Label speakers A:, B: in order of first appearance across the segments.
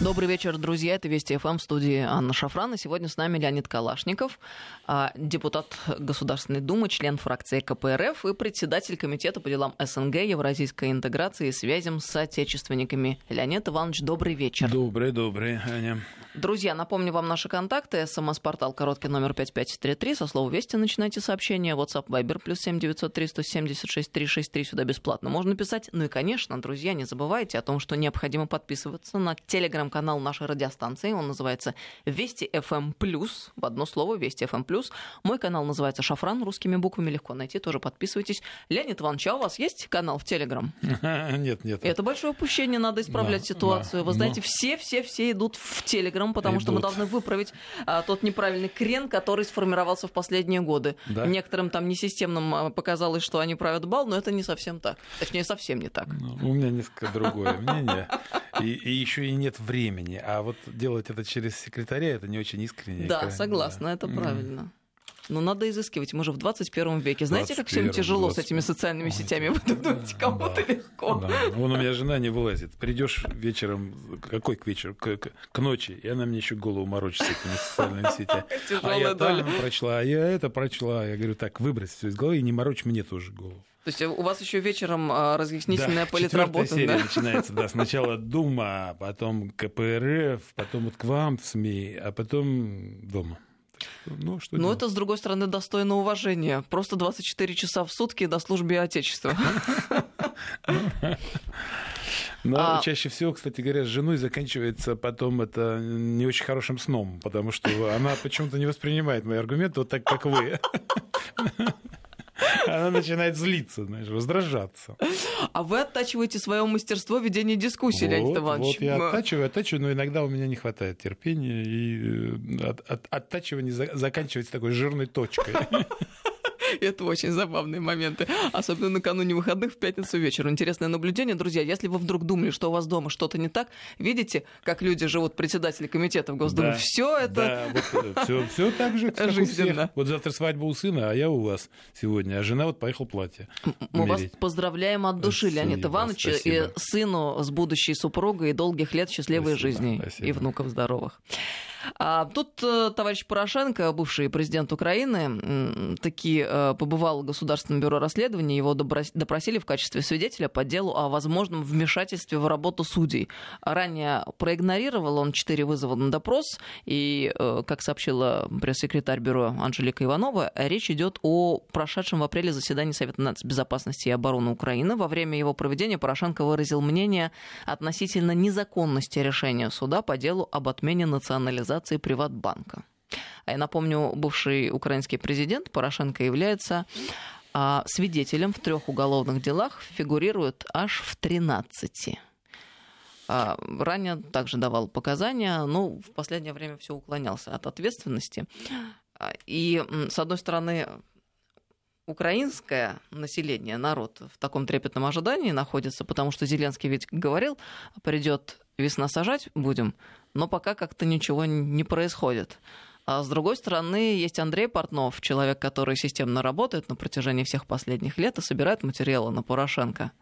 A: Добрый вечер, друзья. Это Вести ФМ в студии Анна Шафран. И сегодня с нами Леонид Калашников, а, депутат Государственной Думы, член фракции КПРФ и председатель Комитета по делам СНГ, Евразийской интеграции и связям с отечественниками. Леонид Иванович, добрый вечер.
B: Добрый, добрый, Аня.
A: Друзья, напомню вам наши контакты. СМС-портал короткий номер 5533. Со слова «Вести» начинайте сообщение. WhatsApp Viber плюс 7903 176 363. Сюда бесплатно можно писать. Ну и, конечно, друзья, не забывайте о том, что необходимо подписываться на телеграм-канал нашей радиостанции. Он называется «Вести FM+,» в одно слово «Вести FM+.» Мой канал называется «Шафран». Русскими буквами легко найти. Тоже подписывайтесь. Леонид Иванович, а у вас есть канал в Телеграм?
B: Нет, нет.
A: Это большое упущение. Надо исправлять ситуацию. Вы знаете, все-все-все идут в Телеграм потому что мы должны выправить а, тот неправильный крен, который сформировался в последние годы. Некоторым там несистемным а, показалось, что они правят бал, но это не совсем так. Точнее, совсем не так.
B: Ну, у меня несколько другое мнение. И еще и нет времени. А вот делать это через секретаря, это не очень искренне.
A: Да, согласна, это правильно. Но надо изыскивать. Мы же в 21 веке. Знаете, как всем тяжело 20... с этими социальными сетями? Вы думаете, кому-то да, легко.
B: Да. Вон у меня жена не вылазит. Придешь вечером, какой к вечеру? К, к, к ночи. И она мне еще голову морочит с этими социальными сетями. А я там прочла, а я это прочла. Я говорю, так, выбрось все из головы и не морочь мне тоже голову.
A: То есть у вас еще вечером а, разъяснительная да, политработа,
B: серия да? начинается, да. Сначала Дума, потом КПРФ, потом вот к вам в СМИ, а потом дома.
A: Ну, что Но это, с другой стороны, достойно уважения. Просто 24 часа в сутки до службы Отечества.
B: Но а... чаще всего, кстати говоря, с женой заканчивается потом это не очень хорошим сном, потому что она почему-то не воспринимает мои аргументы вот так, как вы. Она начинает злиться, знаешь, раздражаться.
A: А вы оттачиваете свое мастерство ведения дискуссии, вот, Леонид Иванович.
B: Вот я оттачиваю, оттачиваю, но иногда у меня не хватает терпения, и э, от, от, оттачивание заканчивается такой жирной точкой.
A: Это очень забавные моменты. Особенно накануне выходных в пятницу вечером. Интересное наблюдение. Друзья, если вы вдруг думали, что у вас дома что-то не так, видите, как люди живут, председатели комитета в Госдуме. Да, все это...
B: Да, вот, все, все так же, как жизненно. Вот завтра свадьба у сына, а я у вас сегодня. А жена вот поехала платье
A: Мы вас поздравляем от души, спасибо, Леонид Иванович, спасибо. и сыну с будущей супругой и долгих лет счастливой спасибо, жизни спасибо. и внуков здоровых. А тут э, товарищ Порошенко, бывший президент Украины, таки э, побывал в Государственном бюро расследования, его допросили в качестве свидетеля по делу о возможном вмешательстве в работу судей. Ранее проигнорировал он четыре вызова на допрос, и, э, как сообщила пресс-секретарь бюро Анжелика Иванова, речь идет о прошедшем в апреле заседании Совета нацбезопасности и обороны Украины. Во время его проведения Порошенко выразил мнение относительно незаконности решения суда по делу об отмене национализации приватизации Приватбанка. А я напомню, бывший украинский президент Порошенко является а, свидетелем в трех уголовных делах, фигурирует аж в 13. А, ранее также давал показания, но в последнее время все уклонялся от ответственности. А, и, с одной стороны, украинское население, народ в таком трепетном ожидании находится, потому что Зеленский ведь говорил, придет весна сажать будем, но пока как-то ничего не происходит. А с другой стороны, есть Андрей Портнов, человек, который системно работает на протяжении всех последних лет и собирает материалы на Порошенко.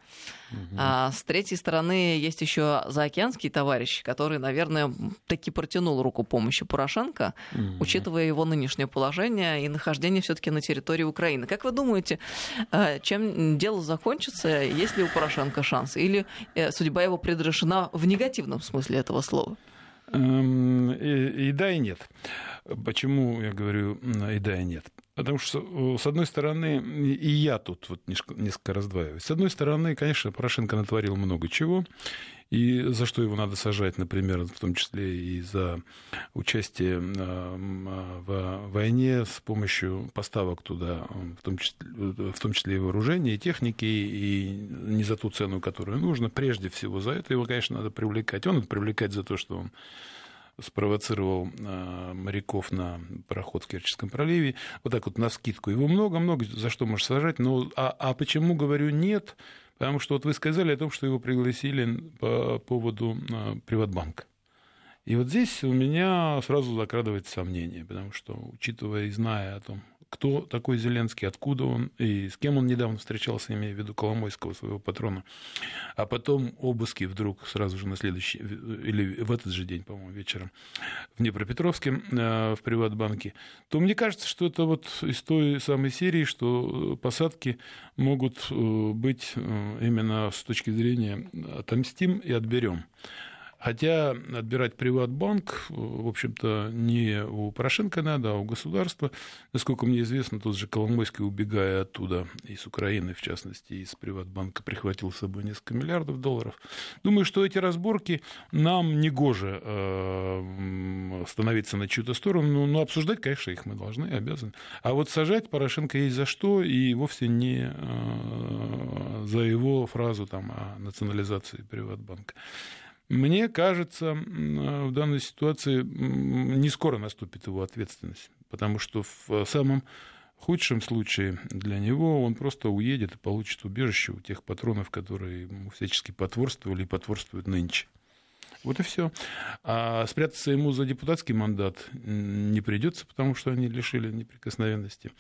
A: Угу. А с третьей стороны, есть еще заокеанский товарищ, который, наверное, таки протянул руку помощи Порошенко, угу. учитывая его нынешнее положение и нахождение все-таки на территории Украины. Как вы думаете, э, чем дело закончится, есть ли у Порошенко шанс? Или э, судьба его предрешена в негативном смысле этого слова?
B: Эм, и, да, и нет. Почему я говорю и да, и нет? Потому что, с одной стороны, и я тут вот несколько раздваиваюсь. С одной стороны, конечно, Порошенко натворил много чего, и за что его надо сажать, например, в том числе и за участие в войне с помощью поставок туда, в том числе, в том числе и вооружения, и техники, и не за ту цену, которую нужно. Прежде всего за это его, конечно, надо привлекать. Он надо привлекать за то, что он спровоцировал моряков на пароход в Керченском проливе. Вот так вот на скидку. Его много-много за что можно сажать. Но, а, а почему, говорю, нет? Потому что вот вы сказали о том, что его пригласили по поводу а, Приватбанка. И вот здесь у меня сразу закрадывается сомнение, потому что, учитывая и зная о том, кто такой Зеленский, откуда он и с кем он недавно встречался, имея в виду Коломойского, своего патрона. А потом обыски вдруг сразу же на следующий, или в этот же день, по-моему, вечером в Днепропетровске э, в Приватбанке, то мне кажется, что это вот из той самой серии, что посадки могут э, быть э, именно с точки зрения отомстим и отберем. Хотя отбирать Приватбанк, в общем-то, не у Порошенко надо, а у государства. Насколько мне известно, тот же Коломойский, убегая оттуда, из Украины, в частности, из Приватбанка, прихватил с собой несколько миллиардов долларов. Думаю, что эти разборки нам не гоже э, становиться на чью-то сторону, но обсуждать, конечно, их мы должны, обязаны. А вот сажать Порошенко есть за что, и вовсе не э, за его фразу там, о национализации Приватбанка. Мне кажется, в данной ситуации не скоро наступит его ответственность, потому что в самом худшем случае для него он просто уедет и получит убежище у тех патронов, которые ему всячески потворствовали и потворствуют нынче. Вот и все. А спрятаться ему за депутатский мандат не придется, потому что они лишили неприкосновенности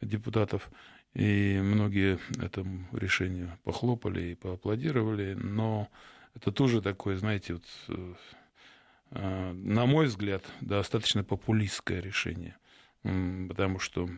B: депутатов. И многие этому решению похлопали и поаплодировали, но это тоже такое, знаете, вот, э, на мой взгляд, достаточно популистское решение. Потому что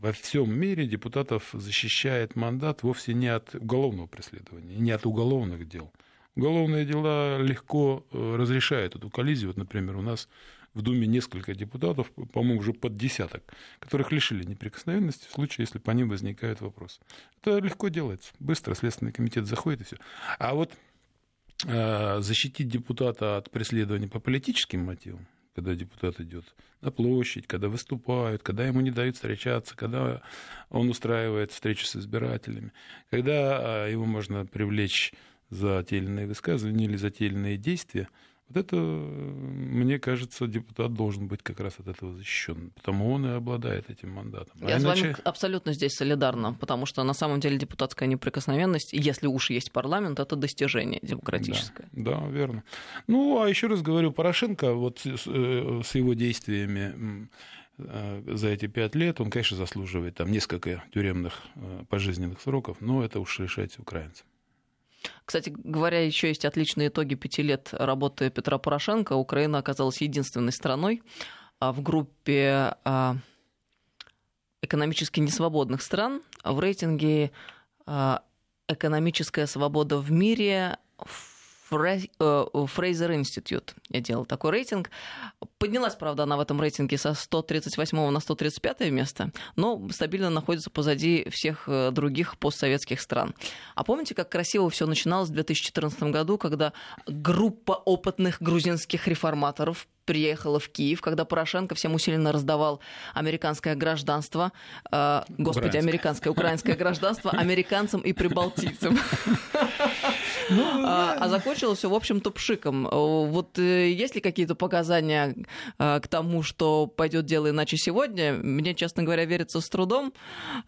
B: во всем мире депутатов защищает мандат вовсе не от уголовного преследования, не от уголовных дел. Уголовные дела легко э, разрешают эту коллизию. Вот, например, у нас в Думе несколько депутатов, по-моему, уже под десяток, которых лишили неприкосновенности в случае, если по ним возникают вопросы. Это легко делается. Быстро Следственный комитет заходит и все. А вот э, защитить депутата от преследования по политическим мотивам, когда депутат идет на площадь, когда выступают, когда ему не дают встречаться, когда он устраивает встречи с избирателями, когда э, его можно привлечь за те или иные высказывания или за те или иные действия, вот это, мне кажется, депутат должен быть как раз от этого защищен, потому он и обладает этим мандатом.
A: А Я иначе... с вами абсолютно здесь солидарна, потому что на самом деле депутатская неприкосновенность, если уж есть парламент, это достижение демократическое.
B: Да, да верно. Ну, а еще раз говорю, Порошенко вот с, э, с его действиями э, за эти пять лет, он, конечно, заслуживает там несколько тюремных э, пожизненных сроков, но это уж решать украинцы.
A: Кстати говоря, еще есть отличные итоги пяти лет работы Петра Порошенко. Украина оказалась единственной страной а, в группе а, экономически несвободных стран в рейтинге а, «Экономическая свобода в мире» Фрейзер Институт. Я делал такой рейтинг. Поднялась, правда, она в этом рейтинге со 138 на 135 место, но стабильно находится позади всех э, других постсоветских стран. А помните, как красиво все начиналось в 2014 году, когда группа опытных грузинских реформаторов приехала в Киев, когда Порошенко всем усиленно раздавал американское гражданство, э, господи, Украинское. американское, украинское гражданство американцам и прибалтийцам. Ну, а, а закончилось все, в общем-то, пшиком. Вот э, есть ли какие-то показания э, к тому, что пойдет дело иначе сегодня? Мне, честно говоря, верится с трудом.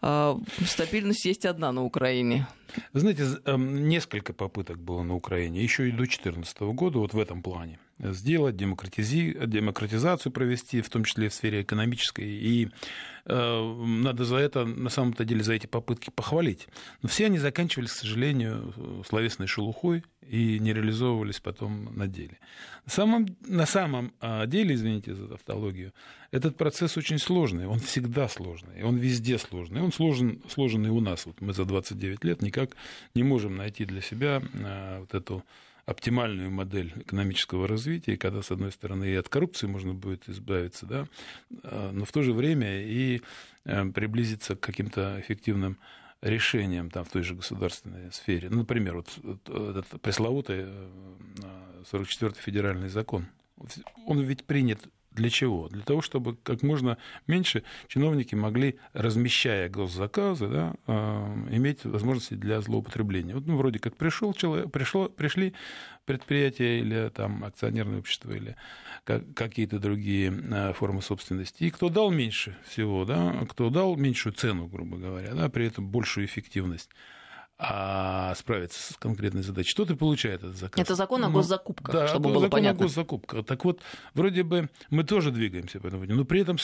A: Э, стабильность есть одна на Украине.
B: Вы знаете, эм, несколько попыток было на Украине, еще и до 2014 года, вот в этом плане сделать, демократизи... демократизацию провести, в том числе в сфере экономической. И надо за это, на самом-то деле, за эти попытки похвалить. Но все они заканчивались, к сожалению, словесной шелухой и не реализовывались потом на деле. На самом, на самом а, деле, извините за тавтологию, этот процесс очень сложный, он всегда сложный, он везде сложный, он сложен, сложен и у нас. Вот мы за 29 лет никак не можем найти для себя а, вот эту оптимальную модель экономического развития, когда, с одной стороны, и от коррупции можно будет избавиться, да, а, но в то же время и э, приблизиться к каким-то эффективным решениям там, в той же государственной сфере. Ну, например, вот, этот пресловутый 44-й э, федеральный закон. Он ведь принят для чего? Для того, чтобы как можно меньше чиновники могли, размещая госзаказы, да, а, иметь возможности для злоупотребления. Вот, ну, вроде как пришел человек, пришло, пришли предприятия или там, акционерное общество или какие-то другие а, формы собственности. И кто дал меньше всего, да, кто дал меньшую цену, грубо говоря, да, при этом большую эффективность, а справиться с конкретной задачей. Что ты получает этот заказ?
A: Это закон о ну, госзакупках, да, чтобы было закон понятно.
B: о госзакупках. Так вот, вроде бы мы тоже двигаемся по этому но при этом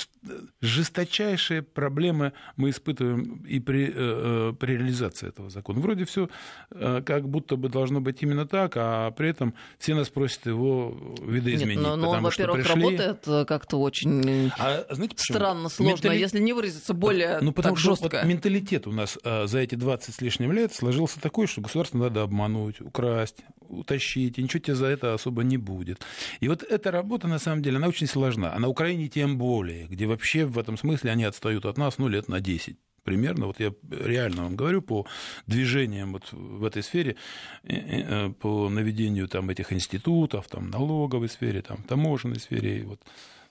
B: жесточайшие проблемы мы испытываем и при, э, э, при реализации этого закона. Вроде все э, как будто бы должно быть именно так, а при этом все нас просят его видоизменить. Нет,
A: но, но во-первых, пришли... работает как-то очень а, знаете, странно, сложно, Ментали... если не выразиться более
B: ну, потому
A: так
B: что
A: жестко.
B: Вот менталитет у нас за эти 20 с лишним лет сложился такой, что государство надо обмануть, украсть, утащить, и ничего тебе за это особо не будет. И вот эта работа, на самом деле, она очень сложна. А на Украине тем более, где вообще в этом смысле они отстают от нас, ну, лет на 10 примерно, вот я реально вам говорю, по движениям вот в этой сфере, э, э, по наведению там этих институтов, там налоговой сфере, там таможенной сфере, вот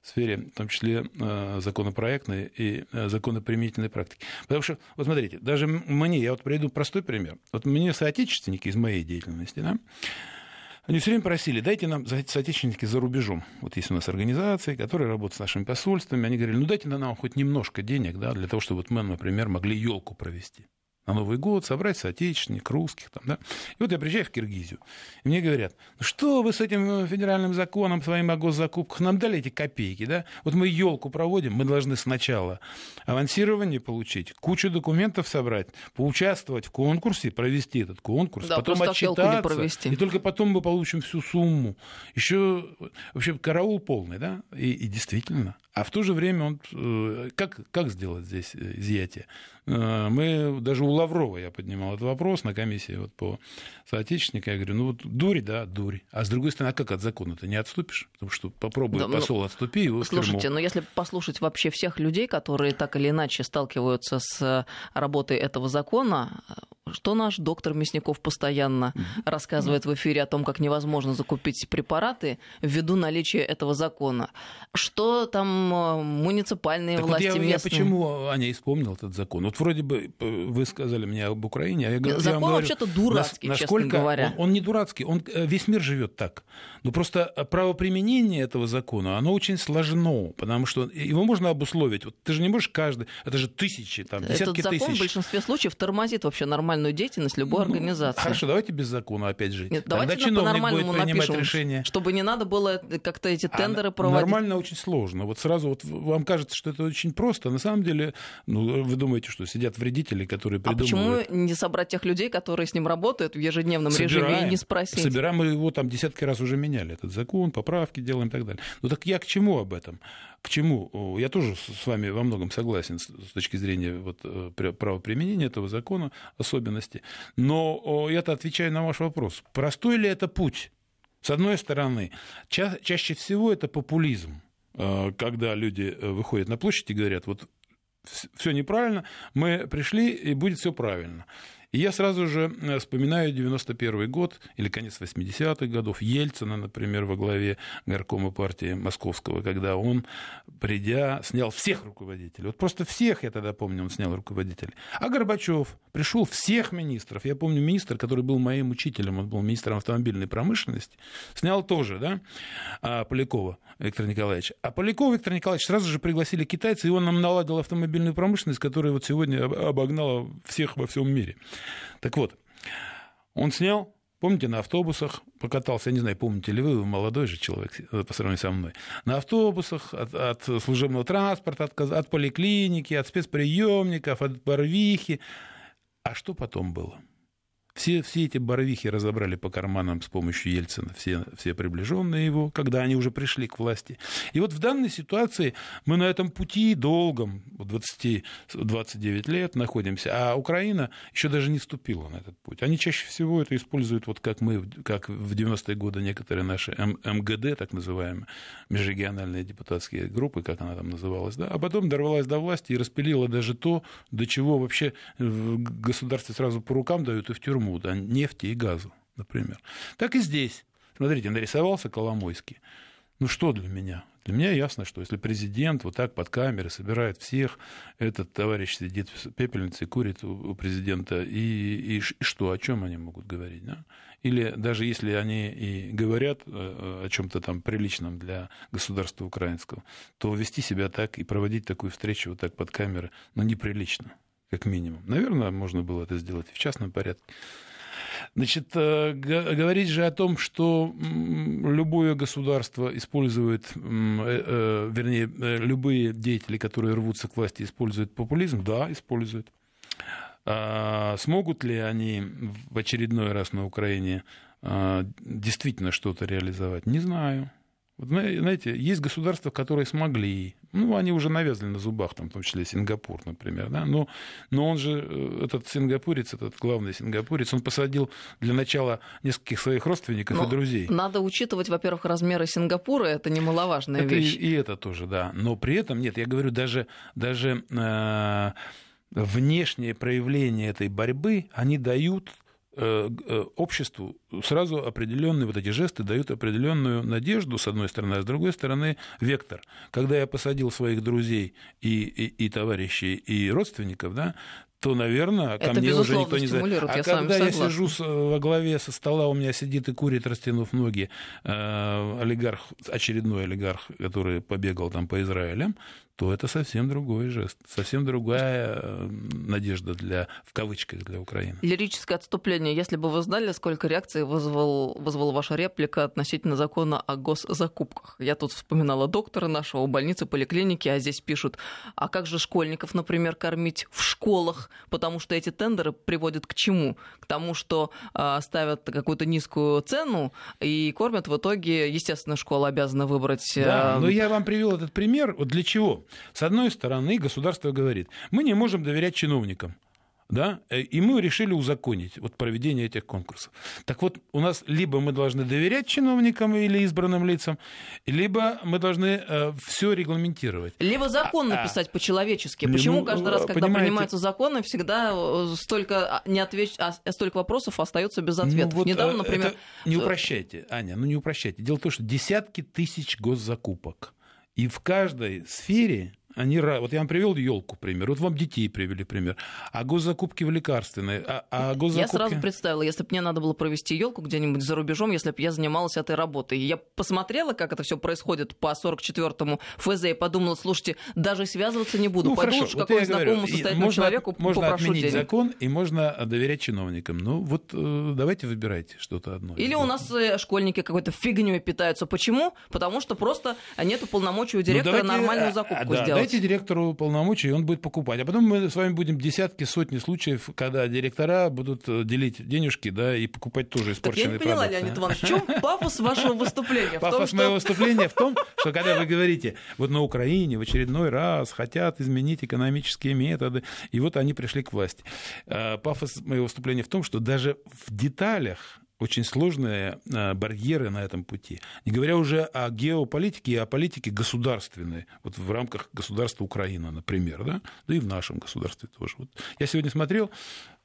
B: сфере, в том числе э, законопроектной и э, законоприменительной практики. Потому что, вот смотрите, даже мне, я вот приведу простой пример. Вот мне соотечественники из моей деятельности, да, они все время просили, дайте нам соотечественники за рубежом. Вот есть у нас организации, которые работают с нашими посольствами. Они говорили, ну дайте нам хоть немножко денег, да, для того, чтобы вот мы, например, могли елку провести на Новый год, собрать соотечественников, русских. Там, да? И вот я приезжаю в Киргизию, и мне говорят, ну что вы с этим федеральным законом своим о госзакупках, нам дали эти копейки, да? Вот мы елку проводим, мы должны сначала авансирование получить, кучу документов собрать, поучаствовать в конкурсе, провести этот конкурс, да, потом отчитаться, и только потом мы получим всю сумму. Еще вообще караул полный, да? И, и действительно. А в то же время он э, как, как сделать здесь э, изъятие? Э, мы даже у Лаврова я поднимал этот вопрос на комиссии вот по соотечественнику. Я говорю, ну вот дурь, да, дурь. А с другой стороны, а как от закона ты не отступишь? Потому что попробуй да, посол ну, отступи его
A: Слушайте, но если послушать вообще всех людей, которые так или иначе сталкиваются с работой этого закона, что наш доктор Мясников постоянно рассказывает в эфире о том, как невозможно закупить препараты ввиду наличия этого закона. Что там муниципальные так власти
B: вот
A: я, местные...
B: я почему, Аня, исполнил этот закон? Вот вроде бы э, вы сказали мне об Украине, а я,
A: Закон
B: говорю,
A: вообще-то дурацкий, насколько честно говоря.
B: Он, он не дурацкий, он, э, весь мир живет так. Но просто правоприменение этого закона, оно очень сложно, потому что его можно обусловить. Вот ты же не можешь каждый, это же тысячи, там, десятки
A: Этот закон
B: тысяч.
A: в большинстве случаев тормозит вообще нормальную деятельность любой ну, организации.
B: Хорошо, давайте без закона опять жить.
A: Нет, давайте Тогда чиновник по-нормальному будет напишем, решение. чтобы не надо было как-то эти а тендеры а, проводить.
B: Нормально очень сложно. Вот сразу вот вам кажется, что это очень просто. На самом деле, ну, вы думаете, что сидят вредители, которые придумывают...
A: А почему не собрать тех людей, которые с ним работают в ежедневном собираем, режиме, и не спросить?
B: Собираем, мы его там десятки раз уже меняли, этот закон, поправки делаем и так далее. Ну так я к чему об этом? К чему? Я тоже с вами во многом согласен с точки зрения вот, э, правоприменения этого закона, особенности. Но я-то отвечаю на ваш вопрос. Простой ли это путь? С одной стороны, ча- чаще всего это популизм, когда люди э, выходят на площадь и говорят, вот все неправильно, мы пришли, и будет все правильно. И я сразу же э, вспоминаю 91 год или конец 80-х годов, Ельцина, например, во главе горкома партии Московского, когда он, придя, снял всех руководителей. Вот просто всех, я тогда помню, он снял руководителей. А Горбачев пришел всех министров. Я помню министр, который был моим учителем, он был министром автомобильной промышленности, снял тоже, да, а, Полякова Виктор Николаевич. А Полякова Виктор Николаевич сразу же пригласили китайцы, и он нам наладил автомобильную промышленность, которая вот сегодня обогнала всех во всем мире. Так вот, он снял, помните, на автобусах покатался, я не знаю, помните ли вы, вы молодой же человек э, по сравнению со мной, на автобусах от, от служебного транспорта, от, от поликлиники, от спецприемников, от Барвихи. А что потом было? Все, все эти барвихи разобрали по карманам с помощью Ельцина, все, все приближенные его, когда они уже пришли к власти. И вот в данной ситуации мы на этом пути долгом, 20, 29 лет находимся, а Украина еще даже не вступила на этот путь. Они чаще всего это используют, вот как мы, как в 90-е годы некоторые наши МГД, так называемые, межрегиональные депутатские группы, как она там называлась, да, а потом дорвалась до власти и распилила даже то, до чего вообще в государстве сразу по рукам дают и в тюрьму Бермуда, нефти и газу, например. Так и здесь. Смотрите, нарисовался Коломойский. Ну что для меня? Для меня ясно, что если президент вот так под камерой собирает всех, этот товарищ сидит в пепельнице, курит у президента, и, и, и что, о чем они могут говорить? Да? Или даже если они и говорят э, о чем-то там приличном для государства украинского, то вести себя так и проводить такую встречу вот так под камерой, ну, неприлично как минимум. Наверное, можно было это сделать в частном порядке. Значит, э, говорить же о том, что любое государство использует, э, э, вернее, любые деятели, которые рвутся к власти, используют популизм, да, используют. А смогут ли они в очередной раз на Украине действительно что-то реализовать? Не знаю. Знаете, есть государства, которые смогли, ну, они уже навязали на зубах, там, в том числе Сингапур, например, да, но, но он же, э, этот сингапурец, этот главный сингапурец, он посадил для начала нескольких своих родственников но и друзей.
A: Надо учитывать, во-первых, размеры Сингапура, это немаловажная
B: это
A: вещь.
B: И, и это тоже, да, но при этом, нет, я говорю, даже, даже э, внешние проявления этой борьбы, они дают обществу сразу определенные вот эти жесты дают определенную надежду, с одной стороны, а с другой стороны, вектор. Когда я посадил своих друзей и, и, и товарищей, и родственников, да, то, наверное, ко
A: Это,
B: мне уже никто не
A: знает.
B: А
A: я
B: когда
A: я
B: сижу во главе со стола, у меня сидит и курит, растянув ноги, э, олигарх, очередной олигарх, который побегал там по Израилям, то это совсем другой жест, совсем другая э, надежда для, в кавычках для Украины.
A: Лирическое отступление. Если бы вы знали, сколько реакций вызвал, вызвала ваша реплика относительно закона о госзакупках. Я тут вспоминала доктора нашего, больницы, поликлиники, а здесь пишут, а как же школьников, например, кормить в школах, потому что эти тендеры приводят к чему? К тому, что э, ставят какую-то низкую цену и кормят в итоге, естественно, школа обязана выбрать...
B: Э... Да, но я вам привел этот пример. Вот для чего? С одной стороны, государство говорит, мы не можем доверять чиновникам да, э, и мы решили узаконить вот проведение этих конкурсов. Так вот, у нас либо мы должны доверять чиновникам или избранным лицам, либо мы должны э, все регламентировать.
A: Либо закон а, написать а, по-человечески. Почему ну, каждый раз, когда понимаете... принимаются законы, всегда э, столько, а, не отвеч... а, столько вопросов остается без ответов?
B: Ну, вот, Недавно, например... Это... Не упрощайте, Аня, ну не упрощайте. Дело в том, что десятки тысяч госзакупок и в каждой сфере они, вот я вам привел елку, пример. Вот вам детей привели пример. А госзакупки в лекарственные. А, а госзакупки...
A: Я сразу представила, если бы мне надо было провести елку где-нибудь за рубежом, если бы я занималась этой работой. Я посмотрела, как это все происходит по 44-му ФЗ и подумала, слушайте, даже связываться не буду.
B: Ну,
A: Пойду
B: хорошо,
A: уж вот какому знакомому состоятельному
B: можно,
A: человеку
B: можно
A: попрошу
B: отменить
A: денег.
B: закон и можно доверять чиновникам. Ну вот э, давайте выбирайте что-то одно.
A: Или у нас э, школьники какой-то фигней питаются. Почему? Потому что просто нет полномочий у ну, директора ну, давайте, нормальную а, закупку
B: да,
A: сделать.
B: Дайте директору полномочий, и он будет покупать. А потом мы с вами будем десятки, сотни случаев, когда директора будут э, делить денежки, да, и покупать тоже испорченные
A: продукты. я не поняла,
B: продукты.
A: Леонид Иванович, в чем пафос вашего выступления?
B: Пафос моего выступления в том, что когда вы говорите, вот на Украине в очередной раз хотят изменить экономические методы, и вот они пришли к власти. А, пафос моего выступления в том, что даже в деталях очень сложные э, барьеры на этом пути. Не говоря уже о геополитике и о политике государственной, вот в рамках государства Украина, например, да, да и в нашем государстве тоже. Вот я сегодня смотрел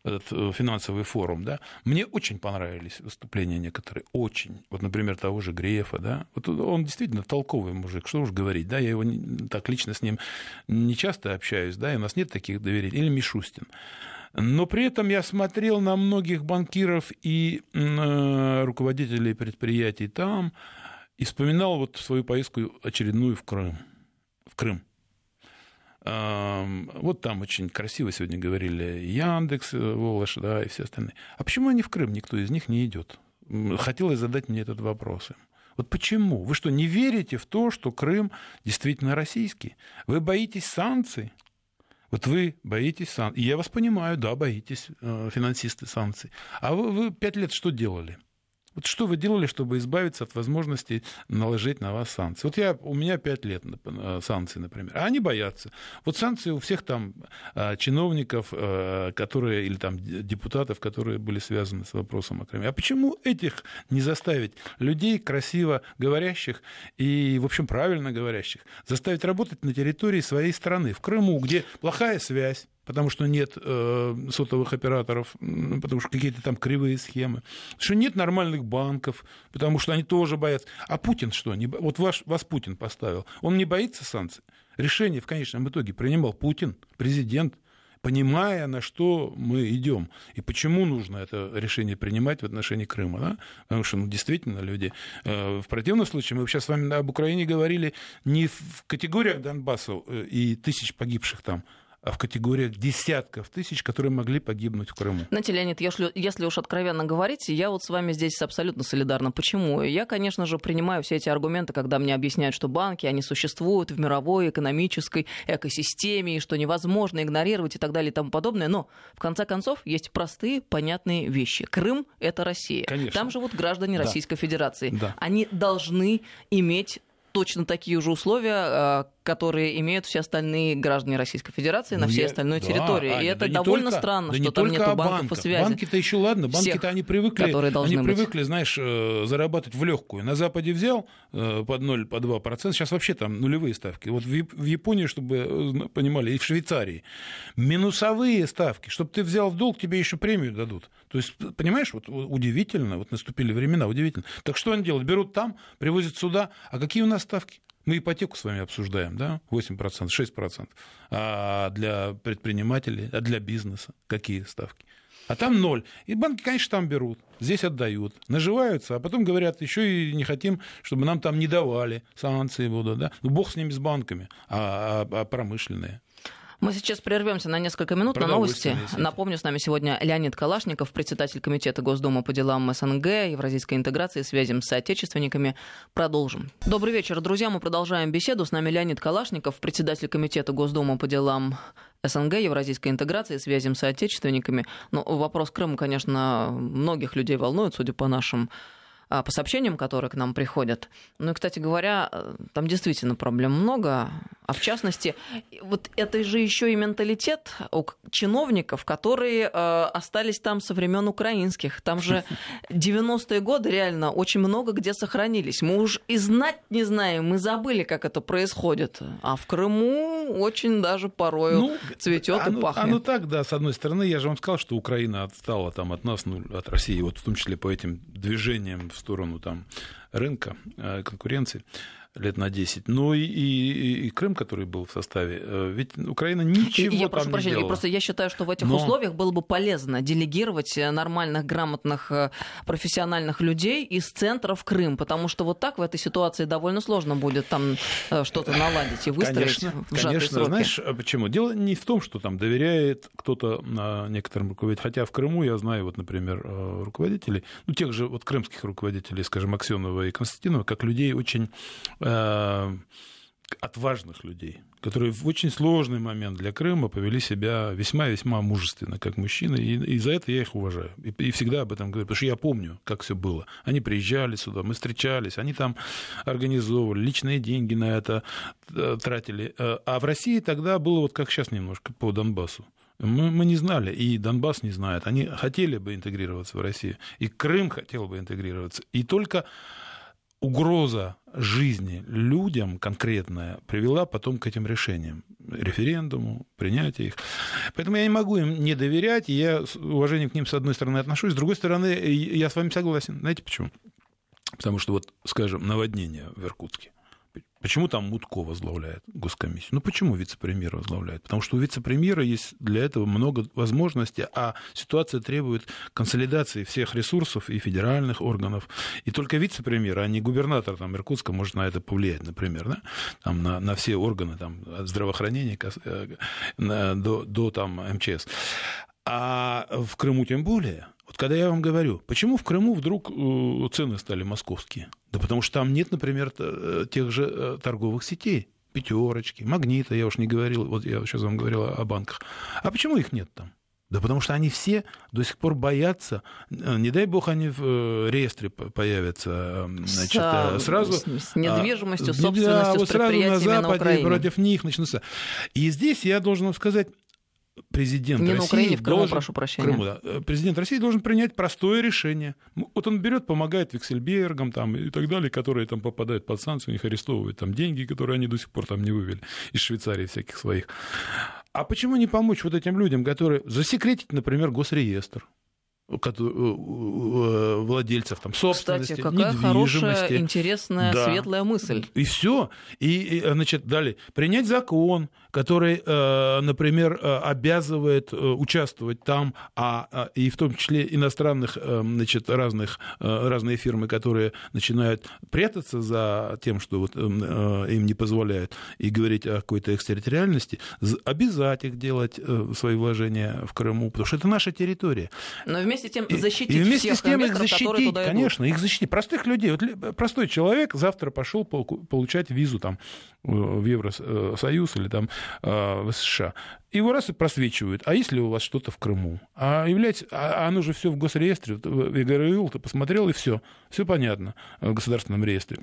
B: этот э, финансовый форум, да, мне очень понравились выступления некоторые, очень. Вот, например, того же Грефа, да, вот он действительно толковый мужик, что уж говорить, да, я его так лично с ним не часто общаюсь, да, и у нас нет таких доверий, или Мишустин. Но при этом я смотрел на многих банкиров и э, руководителей предприятий там и вспоминал вот свою поездку очередную в Крым. В Крым. Вот там очень красиво сегодня говорили Яндекс, э, Волош, да, и все остальные. А почему они в Крым? Никто из них не идет. Хотелось задать мне этот вопрос. Вот почему? Вы что, не верите в то, что Крым действительно российский? Вы боитесь санкций? Вот вы боитесь санкций. Я вас понимаю, да, боитесь, э, финансисты санкций. А вы, вы пять лет что делали? Вот что вы делали, чтобы избавиться от возможности наложить на вас санкции? Вот я, у меня 5 лет э, санкций, например, а они боятся. Вот санкции у всех там э, чиновников, э, которые, или там депутатов, которые были связаны с вопросом о Крыме. А почему этих не заставить людей, красиво говорящих и, в общем, правильно говорящих, заставить работать на территории своей страны, в Крыму, где плохая связь, потому что нет э, сотовых операторов, потому что какие-то там кривые схемы, что нет нормальных банков, потому что они тоже боятся. А Путин что? Не, вот ваш, вас Путин поставил. Он не боится санкций? Решение в конечном итоге принимал Путин, президент, понимая, на что мы идем и почему нужно это решение принимать в отношении Крыма. Да? Потому что ну, действительно люди... Э, в противном случае мы сейчас с вами об Украине говорили не в категориях Донбасса э, и тысяч погибших там, в категориях десятков тысяч, которые могли погибнуть в Крыму.
A: Знаете, Леонид, если, если уж откровенно говорить, я вот с вами здесь абсолютно солидарна. Почему? Я, конечно же, принимаю все эти аргументы, когда мне объясняют, что банки, они существуют в мировой экономической экосистеме, и что невозможно игнорировать и так далее и тому подобное. Но, в конце концов, есть простые, понятные вещи. Крым — это Россия. Конечно. Там живут граждане да. Российской Федерации. Да. Они должны иметь точно такие же условия, а, которые имеют все остальные граждане Российской Федерации ну, на всей я... остальной да, территории. Аня, и это да довольно только, странно, да что там нет банков банках. и связи.
B: Банки-то еще ладно, банки-то они привыкли, они привыкли, знаешь, э, зарабатывать в легкую. На Западе взял э, под 0, по 2%, сейчас вообще там нулевые ставки. Вот в Японии, чтобы э, понимали, и в Швейцарии минусовые ставки. Чтобы ты взял в долг, тебе еще премию дадут. То есть, понимаешь, вот удивительно, вот наступили времена, удивительно. Так что они делают? Берут там, привозят сюда, а какие у нас ставки? Мы ипотеку с вами обсуждаем, да, 8%, 6%. А для предпринимателей, а для бизнеса какие ставки? А там ноль. И банки, конечно, там берут, здесь отдают, наживаются, а потом говорят, еще и не хотим, чтобы нам там не давали, санкции будут, да. Ну, бог с ними, с банками, а, а, а промышленные.
A: Мы сейчас прервемся на несколько минут на новости. Напомню, с нами сегодня Леонид Калашников, председатель Комитета Госдумы по делам СНГ, Евразийской интеграции связям с соотечественниками. Продолжим. Добрый вечер, друзья. Мы продолжаем беседу. С нами Леонид Калашников, председатель Комитета Госдумы по делам СНГ, евразийской интеграции, связям с соотечественниками. Но ну, вопрос Крыма, конечно, многих людей волнует, судя по нашим по сообщениям, которые к нам приходят. Ну и, кстати говоря, э, там действительно проблем много. А в частности, вот это же еще и менталитет у чиновников, которые э, остались там со времен украинских. Там же 90-е годы реально очень много где сохранились. Мы уж и знать не знаем, мы забыли, как это происходит. А в Крыму очень даже порой ну, цветет и пахнет.
B: А ну так, да, с одной стороны, я же вам сказал, что Украина отстала там от нас, ну, от России, вот в том числе по этим движениям в сторону там рынка, э, конкуренции лет на 10. Ну и, и, и Крым, который был в составе. Э, ведь Украина ничего я там прошу не прощения, делала.
A: Просто я считаю, что в этих Но... условиях было бы полезно делегировать э, нормальных, грамотных, э, профессиональных людей из центра в Крым, потому что вот так в этой ситуации довольно сложно будет там что-то наладить и выстроить
B: конечно, в Конечно, сроки. знаешь, а почему? Дело не в том, что там доверяет кто-то некоторым руководителям, хотя в Крыму я знаю, вот, например, руководителей, ну, тех же вот крымских руководителей, скажем, Аксенова и Константинова, как людей очень отважных людей, которые в очень сложный момент для Крыма повели себя весьма-весьма мужественно, как мужчины, и, и за это я их уважаю. И, и всегда об этом говорю, потому что я помню, как все было. Они приезжали сюда, мы встречались, они там организовывали, личные деньги на это э, тратили. Э, а в России тогда было вот как сейчас немножко по Донбассу. Мы, мы не знали, и Донбасс не знает. Они хотели бы интегрироваться в Россию, и Крым хотел бы интегрироваться. И только угроза жизни людям конкретная привела потом к этим решениям, референдуму, принятию их. Поэтому я не могу им не доверять, и я с уважением к ним, с одной стороны, отношусь, с другой стороны, я с вами согласен. Знаете почему? Потому что вот, скажем, наводнение в Иркутске. Почему там Мутко возглавляет госкомиссию? Ну почему вице-премьер возглавляет? Потому что у вице-премьера есть для этого много возможностей, а ситуация требует консолидации всех ресурсов и федеральных органов. И только вице-премьер, а не губернатор там, Иркутска может на это повлиять, например, да? там, на, на все органы там, от здравоохранения э, до, до там, МЧС. А в Крыму тем более – вот когда я вам говорю, почему в Крыму вдруг э, цены стали московские? Да потому что там нет, например, э, тех же э, торговых сетей. Пятерочки, магнита, я уж не говорил, вот я сейчас вам говорил о банках. А почему их нет там? Да потому что они все до сих пор боятся, не дай бог они в реестре появятся, значит, с, сразу...
A: С, с недвижимостью, собственностью, да, вот сразу на Западе
B: на против них начнутся. И здесь я должен вам сказать, президент Не России... на Украине,
A: в Крыму, должен, прошу прощения. Крыму, да,
B: э, президент России должен принять простое решение. Вот он берет, помогает Виксельбергам там, и так далее, которые там попадают под санкции, у них арестовывают там деньги, которые они до сих пор там не вывели из Швейцарии всяких своих. А почему не помочь вот этим людям, которые... Засекретить, например, госреестр? владельцев там, собственности,
A: Кстати, какая хорошая, интересная, да. светлая мысль.
B: И все. И, и, значит, далее. Принять закон, который, э, например, э, обязывает э, участвовать там, а, а, и в том числе иностранных, значит, разных, разные фирмы, которые начинают прятаться за тем, что вот им не позволяют, и говорить о какой-то экстерриториальности, обязать их делать свои вложения в Крыму, потому что это наша территория.
A: Но вместе с тем защитить
B: и, и вместе
A: всех
B: с тем их защитить, конечно, их защитить. Простых людей. Вот простой человек завтра пошел получать визу там в Евросоюз или там в США. Его раз и просвечивают. А если у вас что-то в Крыму? А является, а оно же все в госреестре. В ЕГРЮЛ ты посмотрел, и все. Все понятно в государственном реестре.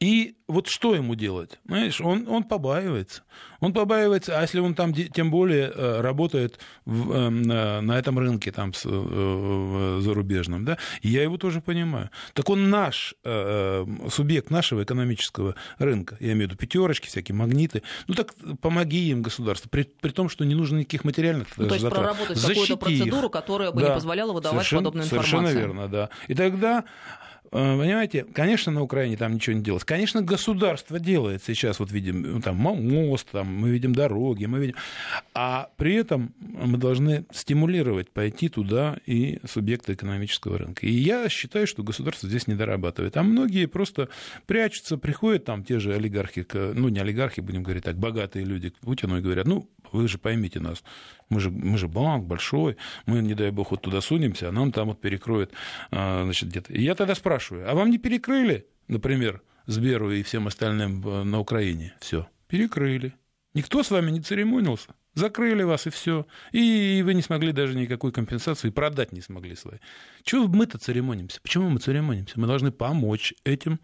B: И вот что ему делать? Знаешь, он, он побаивается. Он побаивается, а если он там тем более э, работает в, эм, на этом рынке там, с, э, зарубежном, да, я его тоже понимаю. Так он наш э, субъект нашего экономического рынка, я имею в виду пятерочки, всякие магниты. Ну так помоги им, государство, при, при том, что не нужно никаких материальных
A: ну, То есть затрат. проработать какую-то процедуру,
B: их.
A: которая бы да, не позволяла выдавать совершенно, подобную информацию.
B: Совершенно верно, да. И тогда понимаете, конечно, на Украине там ничего не делалось. Конечно, государство делает сейчас, вот видим, ну, там мост, там, мы видим дороги, мы видим... А при этом мы должны стимулировать пойти туда и субъекты экономического рынка. И я считаю, что государство здесь не дорабатывает. А многие просто прячутся, приходят там те же олигархи, ну, не олигархи, будем говорить так, богатые люди к Путину и говорят, ну, вы же поймите нас, мы же, мы же банк большой, мы, не дай бог, вот туда сунемся, а нам там вот перекроют, а, значит, где-то. И я тогда спрашиваю, а вам не перекрыли, например, Сберу и всем остальным э, на Украине? Все, перекрыли. Никто с вами не церемонился. Закрыли вас и все. И вы не смогли даже никакой компенсации продать не смогли свои. Чего мы-то церемонимся? Почему мы церемонимся? Мы должны помочь этим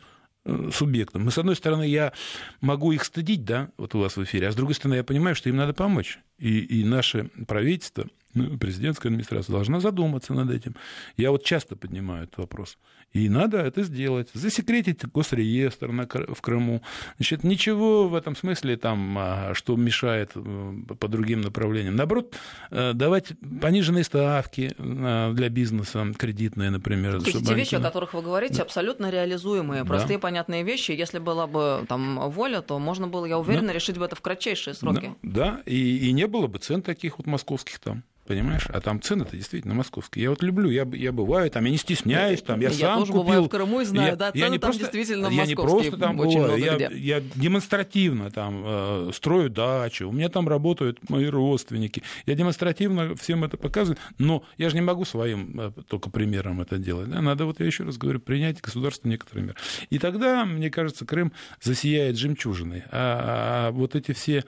B: субъектам. Мы, с одной стороны, я могу их стыдить, да, вот у вас в эфире, а с другой стороны, я понимаю, что им надо помочь. И, и наше правительство, ну, президентская администрация должна задуматься над этим. Я вот часто поднимаю этот вопрос. И надо это сделать. Засекретить госреестр на, в Крыму. Значит, ничего в этом смысле, там, а, что мешает э, по другим направлениям. Наоборот, э, давать пониженные ставки для бизнеса, кредитные, например.
A: То есть вещи, о которых вы говорите, да. абсолютно реализуемые. Простые, да. понятные вещи. Если была бы там воля, то можно было, я уверена, да. решить бы это в кратчайшие сроки.
B: Да, да. И, и не было бы цен таких вот московских там. Понимаешь? А там цены-то действительно московские. Я вот люблю, я, я бываю там, я не стесняюсь, там, я, я сам тоже купил. бываю
A: в Крыму и знаю, я, да, цены я не там просто, действительно
B: Я не просто там бываю, я, я демонстративно там э, строю дачу, у меня там работают мои родственники. Я демонстративно всем это показываю, но я же не могу своим э, только примером это делать. Да? Надо, вот я еще раз говорю, принять государство некоторый мер. И тогда, мне кажется, Крым засияет жемчужиной. А, а вот эти все...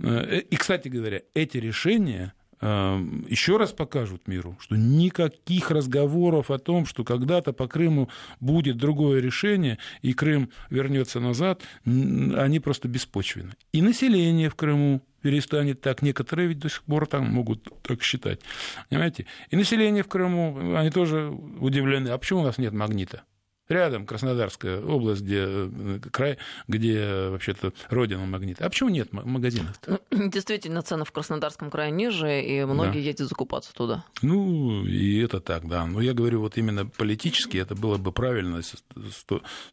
B: Э, и, кстати говоря, эти решения еще раз покажут миру, что никаких разговоров о том, что когда-то по Крыму будет другое решение, и Крым вернется назад, они просто беспочвены. И население в Крыму перестанет так. Некоторые ведь до сих пор там могут так считать. Понимаете? И население в Крыму, они тоже удивлены. А почему у нас нет магнита? Рядом Краснодарская область, где э, край, где вообще-то родина магнита. А почему нет магазинов? -то?
A: Действительно, цены в Краснодарском крае ниже, и многие да. ездят закупаться туда.
B: Ну, и это так, да. Но я говорю, вот именно политически это было бы правильно с, с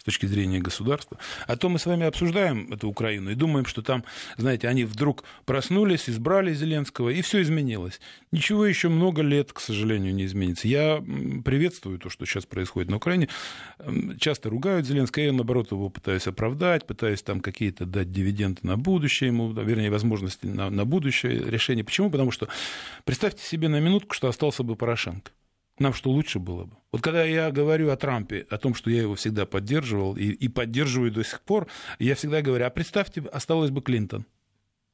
B: точки зрения государства. А то мы с вами обсуждаем эту Украину и думаем, что там, знаете, они вдруг проснулись, избрали Зеленского, и все изменилось. Ничего еще много лет, к сожалению, не изменится. Я приветствую то, что сейчас происходит на Украине часто ругают Зеленского, я, наоборот, его пытаюсь оправдать, пытаюсь там какие-то дать дивиденды на будущее ему, вернее, возможности на, на будущее решение. Почему? Потому что представьте себе на минутку, что остался бы Порошенко. Нам что лучше было бы? Вот когда я говорю о Трампе, о том, что я его всегда поддерживал и, и поддерживаю до сих пор, я всегда говорю, а представьте, осталось бы Клинтон.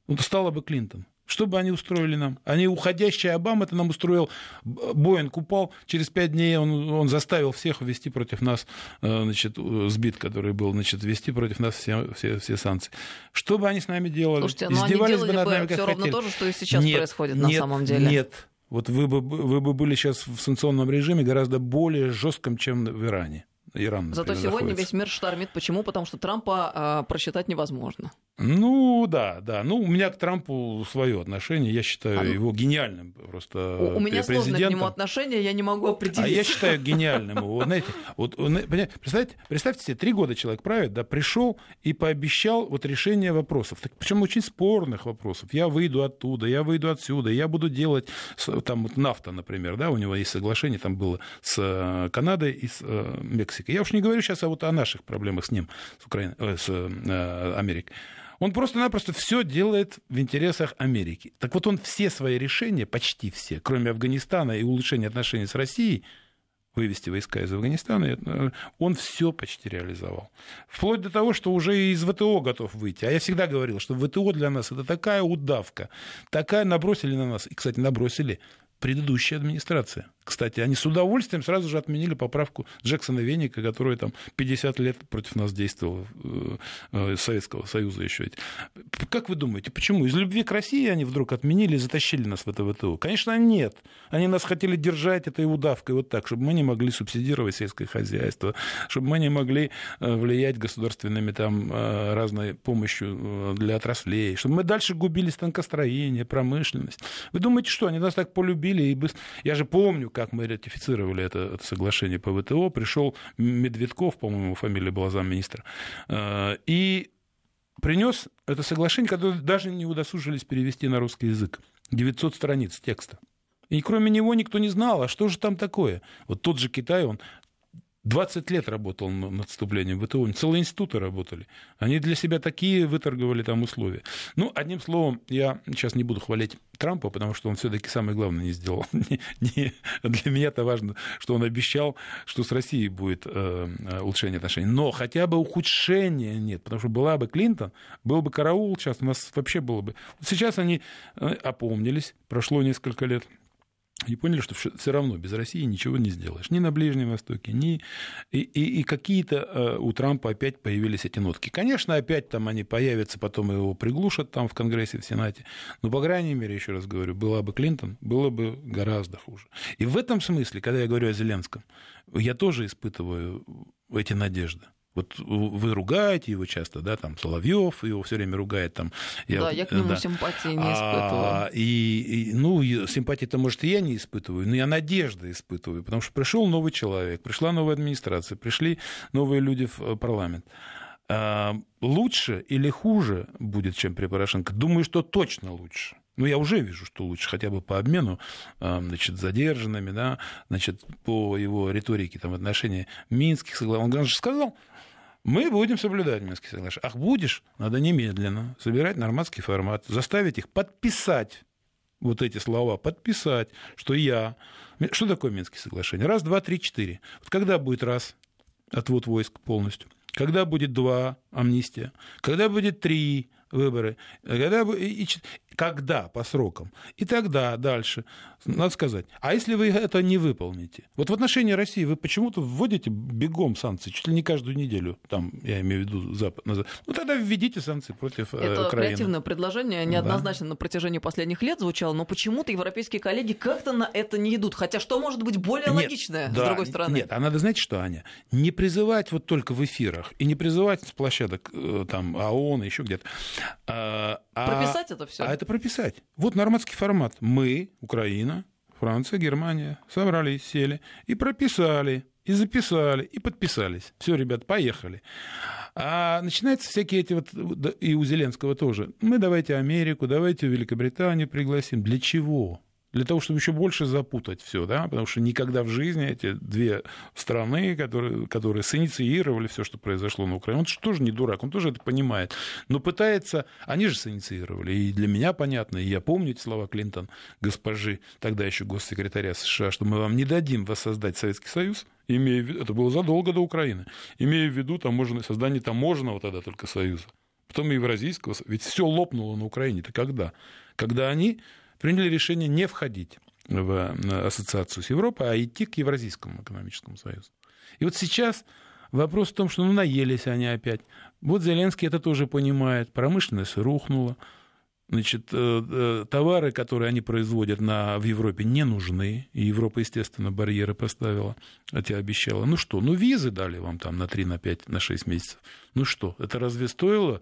B: Вот стала бы Клинтон. Что бы они устроили нам? Они, уходящий Обама, это нам устроил, Боинг упал, через пять дней он, он заставил всех ввести против нас, э, значит, сбит, который был, значит, ввести против нас все, все, все санкции. Что бы они с нами делали?
A: Слушайте, но ну, Издевались они делали бы над нами, как все равно то же, что и сейчас нет, происходит
B: нет,
A: на самом деле.
B: Нет, вот вы бы, вы бы были сейчас в санкционном режиме гораздо более жестком, чем в Иране. Иран,
A: Зато сегодня находится. весь мир штормит. Почему? Потому что Трампа э, просчитать невозможно.
B: Ну, да, да. Ну, у меня к Трампу свое отношение. Я считаю а, ну, его гениальным просто
A: У, у меня сложное к нему отношение, я не могу определить.
B: А я считаю гениальным его. Знаете, вот, представьте, представьте себе, три года человек правит, да, пришел и пообещал вот решение вопросов. Причем очень спорных вопросов. Я выйду оттуда, я выйду отсюда, я буду делать, там, вот нафта, например, да, у него есть соглашение, там было с э, Канадой и с э, Мексикой. Я уж не говорю сейчас о, вот, о наших проблемах с ним, с, Украиной, э, с э, Америкой. Он просто-напросто все делает в интересах Америки. Так вот он все свои решения, почти все, кроме Афганистана и улучшения отношений с Россией, вывести войска из Афганистана, э, он все почти реализовал. Вплоть до того, что уже из ВТО готов выйти. А я всегда говорил, что ВТО для нас это такая удавка, такая набросили на нас. И, кстати, набросили предыдущая администрация. Кстати, они с удовольствием сразу же отменили поправку Джексона Веника, который там 50 лет против нас действовал, э, э, Советского Союза еще. Как вы думаете, почему? Из любви к России они вдруг отменили и затащили нас в это ВТО? Конечно, нет. Они нас хотели держать этой удавкой вот так, чтобы мы не могли субсидировать сельское хозяйство, чтобы мы не могли э, влиять государственными там разной помощью для отраслей, чтобы мы дальше губили станкостроение, промышленность. Вы думаете, что они нас так полюбили? И быстро... Я же помню, как мы ратифицировали это, это соглашение по ВТО, пришел Медведков, по-моему, фамилия была замминистра, э, и принес это соглашение, которое даже не удосужились перевести на русский язык. 900 страниц текста. И кроме него никто не знал, а что же там такое. Вот тот же Китай, он 20 лет работал над вступлением в ВТО, целые институты работали. Они для себя такие выторговали там условия. Ну, одним словом, я сейчас не буду хвалить Трампа, потому что он все-таки самое главное не сделал. Не, для меня это важно, что он обещал, что с Россией будет э, улучшение отношений. Но хотя бы ухудшения нет, потому что была бы Клинтон, был бы караул сейчас, у нас вообще было бы... Сейчас они э, опомнились, прошло несколько лет, и поняли, что все равно без России ничего не сделаешь. Ни на Ближнем Востоке, ни... И, и, и какие-то э, у Трампа опять появились эти нотки. Конечно, опять там они появятся, потом его приглушат там в Конгрессе, в Сенате. Но, по крайней мере, еще раз говорю, была бы Клинтон, было бы гораздо хуже. И в этом смысле, когда я говорю о Зеленском, я тоже испытываю эти надежды. Вот вы ругаете его часто, да, там Соловьев его все время ругает, там.
A: Я, да, я к нему да. симпатии не испытываю. А,
B: и, и, ну, симпатии-то, может, и я не испытываю, но я надежды испытываю, потому что пришел новый человек, пришла новая администрация, пришли новые люди в э, парламент. А, лучше или хуже будет, чем при Порошенко? Думаю, что точно лучше. Ну, я уже вижу, что лучше, хотя бы по обмену, значит, задержанными, да, значит, по его риторике там, в отношении минских соглашений. Он же сказал, мы будем соблюдать Минские соглашения. Ах, будешь? Надо немедленно собирать нормандский формат, заставить их подписать вот эти слова, подписать, что я... Что такое Минские соглашения? Раз, два, три, четыре. Вот когда будет раз отвод войск полностью? Когда будет два амнистия? Когда будет три выборы? Когда, и, когда по срокам? И тогда дальше надо сказать, а если вы это не выполните? Вот в отношении России вы почему-то вводите бегом санкции, чуть ли не каждую неделю, там, я имею в виду Запад, ну тогда введите санкции против
A: э, Это Украины. креативное предложение, неоднозначно да. на протяжении последних лет звучало, но почему-то европейские коллеги как-то на это не идут. Хотя что может быть более нет, логичное, да, с другой стороны?
B: Нет, а надо, знаете что, Аня, не призывать вот только в эфирах, и не призывать с площадок э, там ООН, еще где-то.
A: А, прописать это все.
B: А это прописать. Вот нормандский формат. Мы, Украина, Франция, Германия собрались, сели и прописали, и записали, и подписались. Все, ребят, поехали. А начинаются всякие эти вот, и у Зеленского тоже. Мы давайте Америку, давайте Великобританию пригласим. Для чего? Для того, чтобы еще больше запутать все, да, потому что никогда в жизни эти две страны, которые, которые синициировали все, что произошло на Украине, он же тоже не дурак, он тоже это понимает, но пытается, они же синициировали, и для меня понятно, и я помню эти слова Клинтон, госпожи, тогда еще госсекретаря США, что мы вам не дадим воссоздать Советский Союз, имея в виду, это было задолго до Украины, имея в виду таможенное, создание таможенного тогда только Союза, потом и Евразийского, ведь все лопнуло на Украине, это когда? Когда они приняли решение не входить в ассоциацию с Европой, а идти к Евразийскому экономическому союзу. И вот сейчас вопрос в том, что ну, наелись они опять. Вот Зеленский это тоже понимает. Промышленность рухнула. Значит, э, э, товары, которые они производят на, в Европе, не нужны. И Европа, естественно, барьеры поставила, хотя обещала. Ну что, ну визы дали вам там на 3, на 5, на 6 месяцев. Ну что, это разве стоило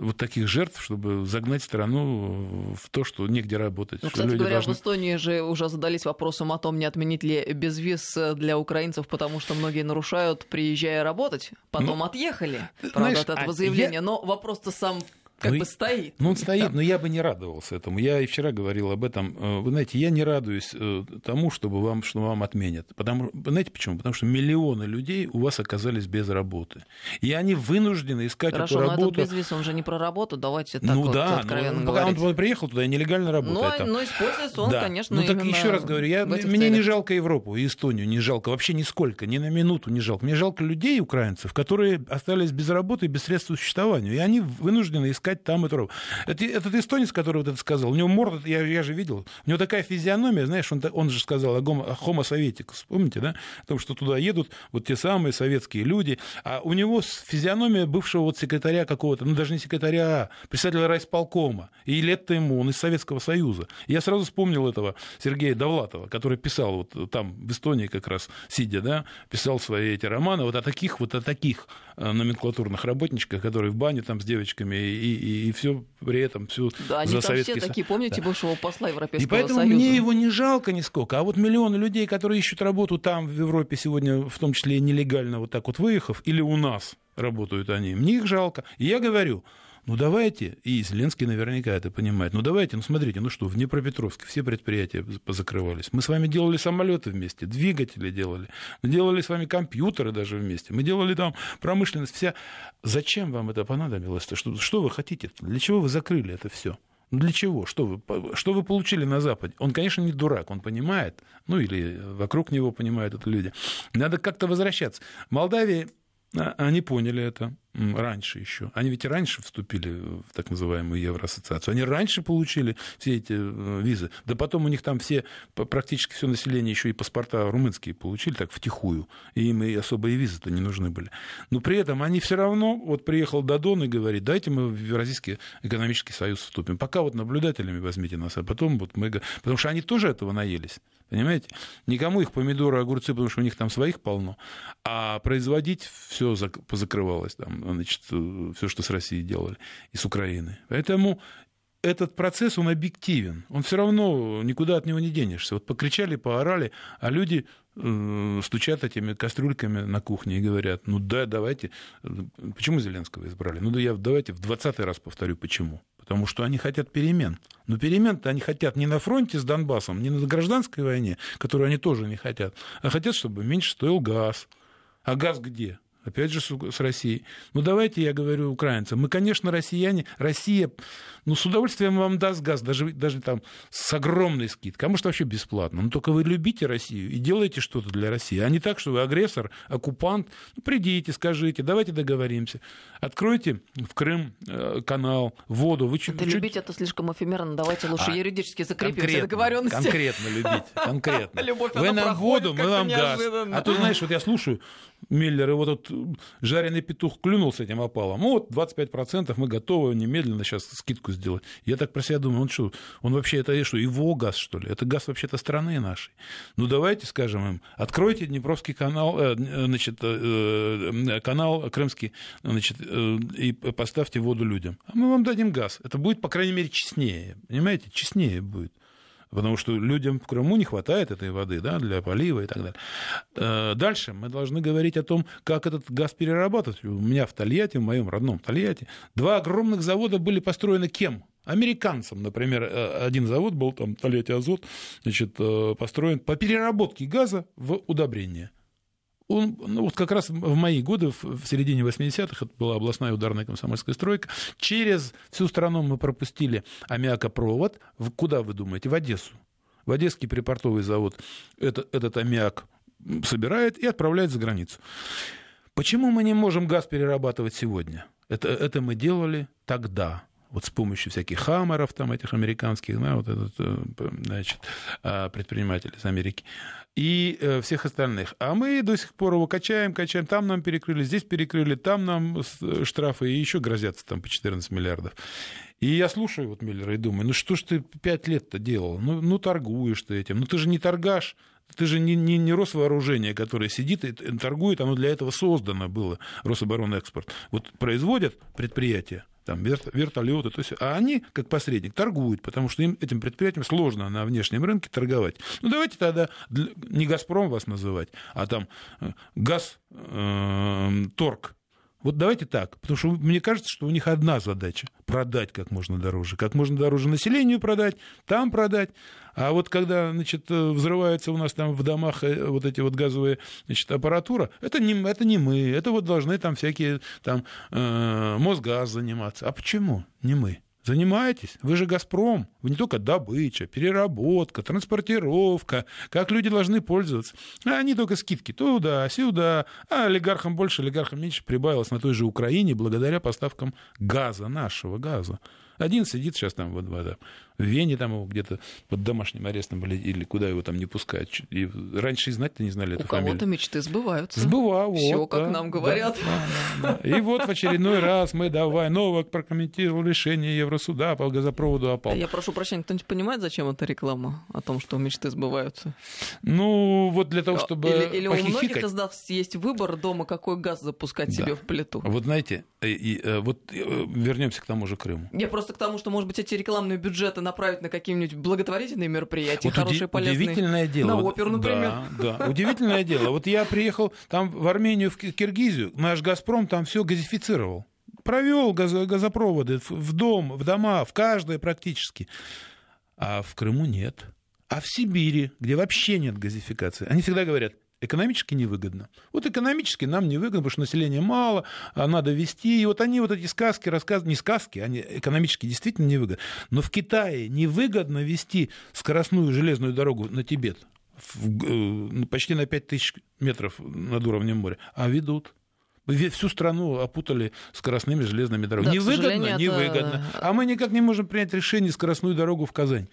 B: вот таких жертв, чтобы загнать страну в то, что негде работать.
A: Ну, кстати говоря, должны... в Эстонии же уже задались вопросом о том, не отменить ли безвиз для украинцев, потому что многие нарушают, приезжая работать, потом ну, отъехали, правда, знаешь, от этого а заявления. Я... Но вопрос-то сам как ну, бы стоит.
B: Ну, он стоит, но я бы не радовался этому. Я и вчера говорил об этом. Э, вы знаете, я не радуюсь э, тому, чтобы вам, что вам отменят. Потому, знаете почему? Потому что миллионы людей у вас оказались без работы. И они вынуждены искать
A: Хорошо,
B: эту
A: но
B: работу.
A: Хорошо, безвиз, он же не про работу, давайте так
B: ну,
A: вот
B: да,
A: откровенно
B: ну,
A: говорить.
B: Пока он приехал туда, нелегально работает.
A: Ну, но используется он,
B: да.
A: конечно,
B: Ну, так еще раз говорю, я, мне целях. не жалко Европу и Эстонию, не жалко, вообще нисколько, ни на минуту не жалко. Мне жалко людей, украинцев, которые остались без работы и без средств существования. И они вынуждены искать там эту работу. Это, этот эстонец, который вот это сказал, у него морда, я, я же видел, у него такая физиономия, знаешь, он, он же сказал о homo советикус, помните, да? О том, что туда едут вот те самые советские люди, а у него физиономия бывшего вот секретаря какого-то, ну даже не секретаря, а председателя райсполкома, и лет-то ему, он из Советского Союза. И я сразу вспомнил этого Сергея Довлатова, который писал вот там в Эстонии как раз сидя, да, писал свои эти романы вот о таких вот о таких номенклатурных работничках, которые в бане там с девочками и, и, и все при этом всю
A: да,
B: за
A: они
B: Советский
A: все такие, помните, да. бывшего посла Европейского
B: И поэтому
A: Союза?
B: мне его не жалко нисколько. А вот миллионы людей, которые ищут работу там, в Европе сегодня, в том числе и нелегально вот так вот выехав, или у нас работают они, мне их жалко. И я говорю, ну давайте, и Зеленский наверняка это понимает, ну давайте, ну смотрите, ну что, в Днепропетровске все предприятия позакрывались. Мы с вами делали самолеты вместе, двигатели делали, мы делали с вами компьютеры даже вместе, мы делали там промышленность вся. Зачем вам это понадобилось-то? Что, что вы хотите? Для чего вы закрыли это все? Ну для чего? Что вы, что вы получили на Западе? Он, конечно, не дурак, он понимает, ну или вокруг него понимают это люди. Надо как-то возвращаться. Молдавии а, они поняли это раньше еще. Они ведь и раньше вступили в так называемую Евроассоциацию. Они раньше получили все эти э, визы. Да потом у них там все, практически все население еще и паспорта румынские получили, так втихую. И им и особые визы-то не нужны были. Но при этом они все равно, вот приехал Дадон и говорит, дайте мы в Евразийский экономический союз вступим. Пока вот наблюдателями возьмите нас, а потом вот мы... Потому что они тоже этого наелись. Понимаете? Никому их помидоры, огурцы, потому что у них там своих полно. А производить все позакрывалось, там, значит, э, все, что с Россией делали, и с Украины. Поэтому этот процесс, он объективен. Он все равно никуда от него не денешься. Вот покричали, поорали, а люди э, стучат этими кастрюльками на кухне и говорят, ну да, давайте. Почему Зеленского избрали? Ну да я давайте в двадцатый раз повторю, почему потому что они хотят перемен. Но перемен-то они хотят не на фронте с Донбассом, не на гражданской войне, которую они тоже не хотят, а хотят, чтобы меньше стоил газ. А газ где? Опять же, с Россией. Ну, давайте я говорю украинцам. Мы, конечно, россияне, Россия, ну, с удовольствием вам даст газ, даже, даже там с огромной скидкой, а может, вообще бесплатно. Но только вы любите Россию и делаете что-то для России, а не так, что вы агрессор, оккупант. Ну, придите, скажите, давайте договоримся. Откройте в Крым э, канал, воду. Вы
A: чуть, это чуть... любить это слишком эфемерно. Давайте лучше а, юридически закрепим все договоренности.
B: Конкретно любить, конкретно.
A: Любовь,
B: вы нам воду, мы вам газ. А то, знаешь, вот я слушаю, Миллер, и вот этот жареный петух клюнул с этим опалом. Ну, вот 25% мы готовы немедленно сейчас скидку сделать. Я так про себя думаю, он что, он вообще это что, его газ, что ли? Это газ вообще-то страны нашей. Ну, давайте скажем им, откройте Днепровский канал, э, значит, э, э, канал Крымский, значит, и поставьте воду людям. А мы вам дадим газ. Это будет, по крайней мере, честнее. Понимаете, честнее будет потому что людям в Крыму не хватает этой воды да, для полива и так далее. Э, дальше мы должны говорить о том, как этот газ перерабатывать. У меня в Тольятти, в моем родном Тольятти, два огромных завода были построены кем? Американцам, например, э, один завод был, там, Тольятти Азот, значит, э, построен по переработке газа в удобрение он, ну, вот как раз в мои годы, в середине 80-х, это была областная ударная комсомольская стройка, через всю страну мы пропустили аммиакопровод. Куда вы думаете? В Одессу. В Одесский припортовый завод этот, этот аммиак собирает и отправляет за границу. Почему мы не можем газ перерабатывать сегодня? Это, это мы делали тогда вот с помощью всяких хаммеров, там, этих американских, да, вот этот, э, значит, а, предприниматель из Америки, и э, всех остальных. А мы до сих пор его качаем, качаем, там нам перекрыли, здесь перекрыли, там нам э, штрафы, и еще грозятся там по 14 миллиардов. И я слушаю вот Миллера и думаю, ну что ж ты пять лет-то делал? Ну, ну торгуешь ты этим, ну ты же не торгаш, ты же не, не, не Росвооружение, которое сидит и торгует, оно для этого создано было, Рособоронэкспорт. Вот производят предприятия, там вертолеты, то есть, а они, как посредник, торгуют, потому что им, этим предприятиям сложно на внешнем рынке торговать. Ну, давайте тогда не «Газпром» вас называть, а там э, «Газ», э, «Торг», вот давайте так, потому что мне кажется, что у них одна задача – продать как можно дороже. Как можно дороже населению продать, там продать. А вот когда, значит, взрывается у нас там в домах э, вот эти вот газовые, значит, аппаратура, это не, это не мы, это вот должны там всякие там э, Мосгаз заниматься. А почему не мы? Занимаетесь? Вы же «Газпром». Вы не только добыча, переработка, транспортировка, как люди должны пользоваться. А они только скидки туда, сюда. А олигархам больше, олигархам меньше прибавилось на той же Украине благодаря поставкам газа, нашего газа. Один сидит сейчас там вот, в, в Вене, там его где-то под домашним арестом или, или куда его там не пускают. И раньше и знать-то не знали эту
A: У
B: фамилию.
A: кого-то мечты сбываются.
B: Сбывал.
A: Все,
B: вот,
A: как
B: да,
A: нам говорят.
B: Да, да, да. И вот в очередной раз мы давай. Новак прокомментировал решение Евросуда по газопроводу опал.
A: Я прошу прощения, кто-нибудь понимает, зачем эта реклама о том, что мечты сбываются?
B: Ну, вот для того, чтобы
A: Или, или у многих из нас есть выбор дома, какой газ запускать да. себе в плиту.
B: Вот знаете, и, и, э, вот э, вернемся к тому же Крыму.
A: Я просто к тому, что, может быть, эти рекламные бюджеты направить на какие-нибудь благотворительные мероприятия, вот хорошие, уди- полезные.
B: Удивительное дело.
A: На оперу, например.
B: Да, да, удивительное дело. Вот я приехал там в Армению, в Киргизию, наш «Газпром» там все газифицировал. Провел газ, газопроводы в дом, в дома, в каждое практически. А в Крыму нет. А в Сибири, где вообще нет газификации, они всегда говорят, экономически невыгодно. Вот экономически нам невыгодно, потому что населения мало, а надо вести. И вот они вот эти сказки рассказывают, не сказки, они экономически действительно невыгодны. Но в Китае невыгодно вести скоростную железную дорогу на Тибет в, э, почти на 5000 метров над уровнем моря, а ведут. Всю страну опутали скоростными железными дорогами. Да, невыгодно, невыгодно. Это... А мы никак не можем принять решение скоростную дорогу в Казань.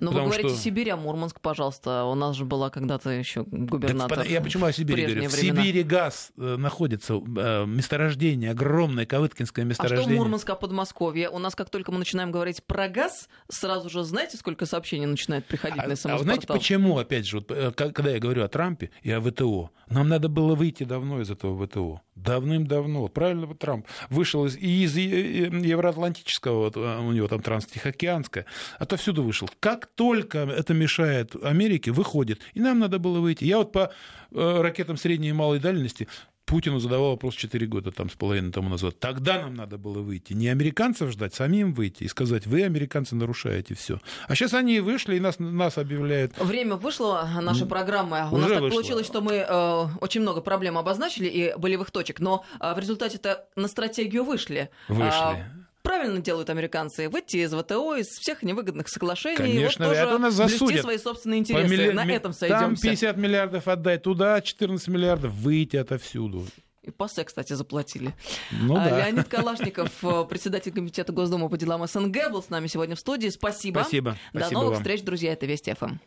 A: Но ну, вы говорите что... Сибирь, а Мурманск, пожалуйста. У нас же была когда-то еще губернатор.
B: Так, я почему о Сибири говорю? В Сибири газ э, находится, э, месторождение, огромное Кавыткинское месторождение. А
A: что Мурманск, а Подмосковье? У нас, как только мы начинаем говорить про газ, сразу же знаете, сколько сообщений начинает приходить а, на смс
B: А знаете, почему, опять же, вот, э, когда я говорю о Трампе и о ВТО, нам надо было выйти давно из этого ВТО. Давным-давно. Правильно, вот Трамп вышел из, и из Евроатлантического, вот, у него там транстихоокеанское, отовсюду вышел. Как только это мешает Америке, выходит. И нам надо было выйти. Я вот по э, ракетам средней и малой дальности Путину задавал вопрос 4 года там, с половиной тому назад. Тогда нам надо было выйти. Не американцев ждать, самим выйти и сказать, вы, американцы, нарушаете все. А сейчас они вышли и нас, нас объявляют.
A: Время вышло нашей программы. У нас так вышло. получилось, что мы э, очень много проблем обозначили и болевых точек, но э, в результате-то на стратегию вышли.
B: Вышли.
A: Правильно делают американцы, выйти из ВТО, из всех невыгодных соглашений.
B: Конечно,
A: и вот
B: это нас засудят.
A: свои собственные интересы. Милли... На этом сойдемся.
B: Там 50 миллиардов отдать туда, 14 миллиардов выйти отовсюду.
A: И ПАСЕ, кстати, заплатили.
B: Ну, а,
A: да. Леонид Калашников, э, председатель комитета Госдумы по делам СНГ, был с нами сегодня в студии. Спасибо.
B: Спасибо.
A: До
B: Спасибо
A: новых
B: вам.
A: встреч, друзья. Это Вести ФМ.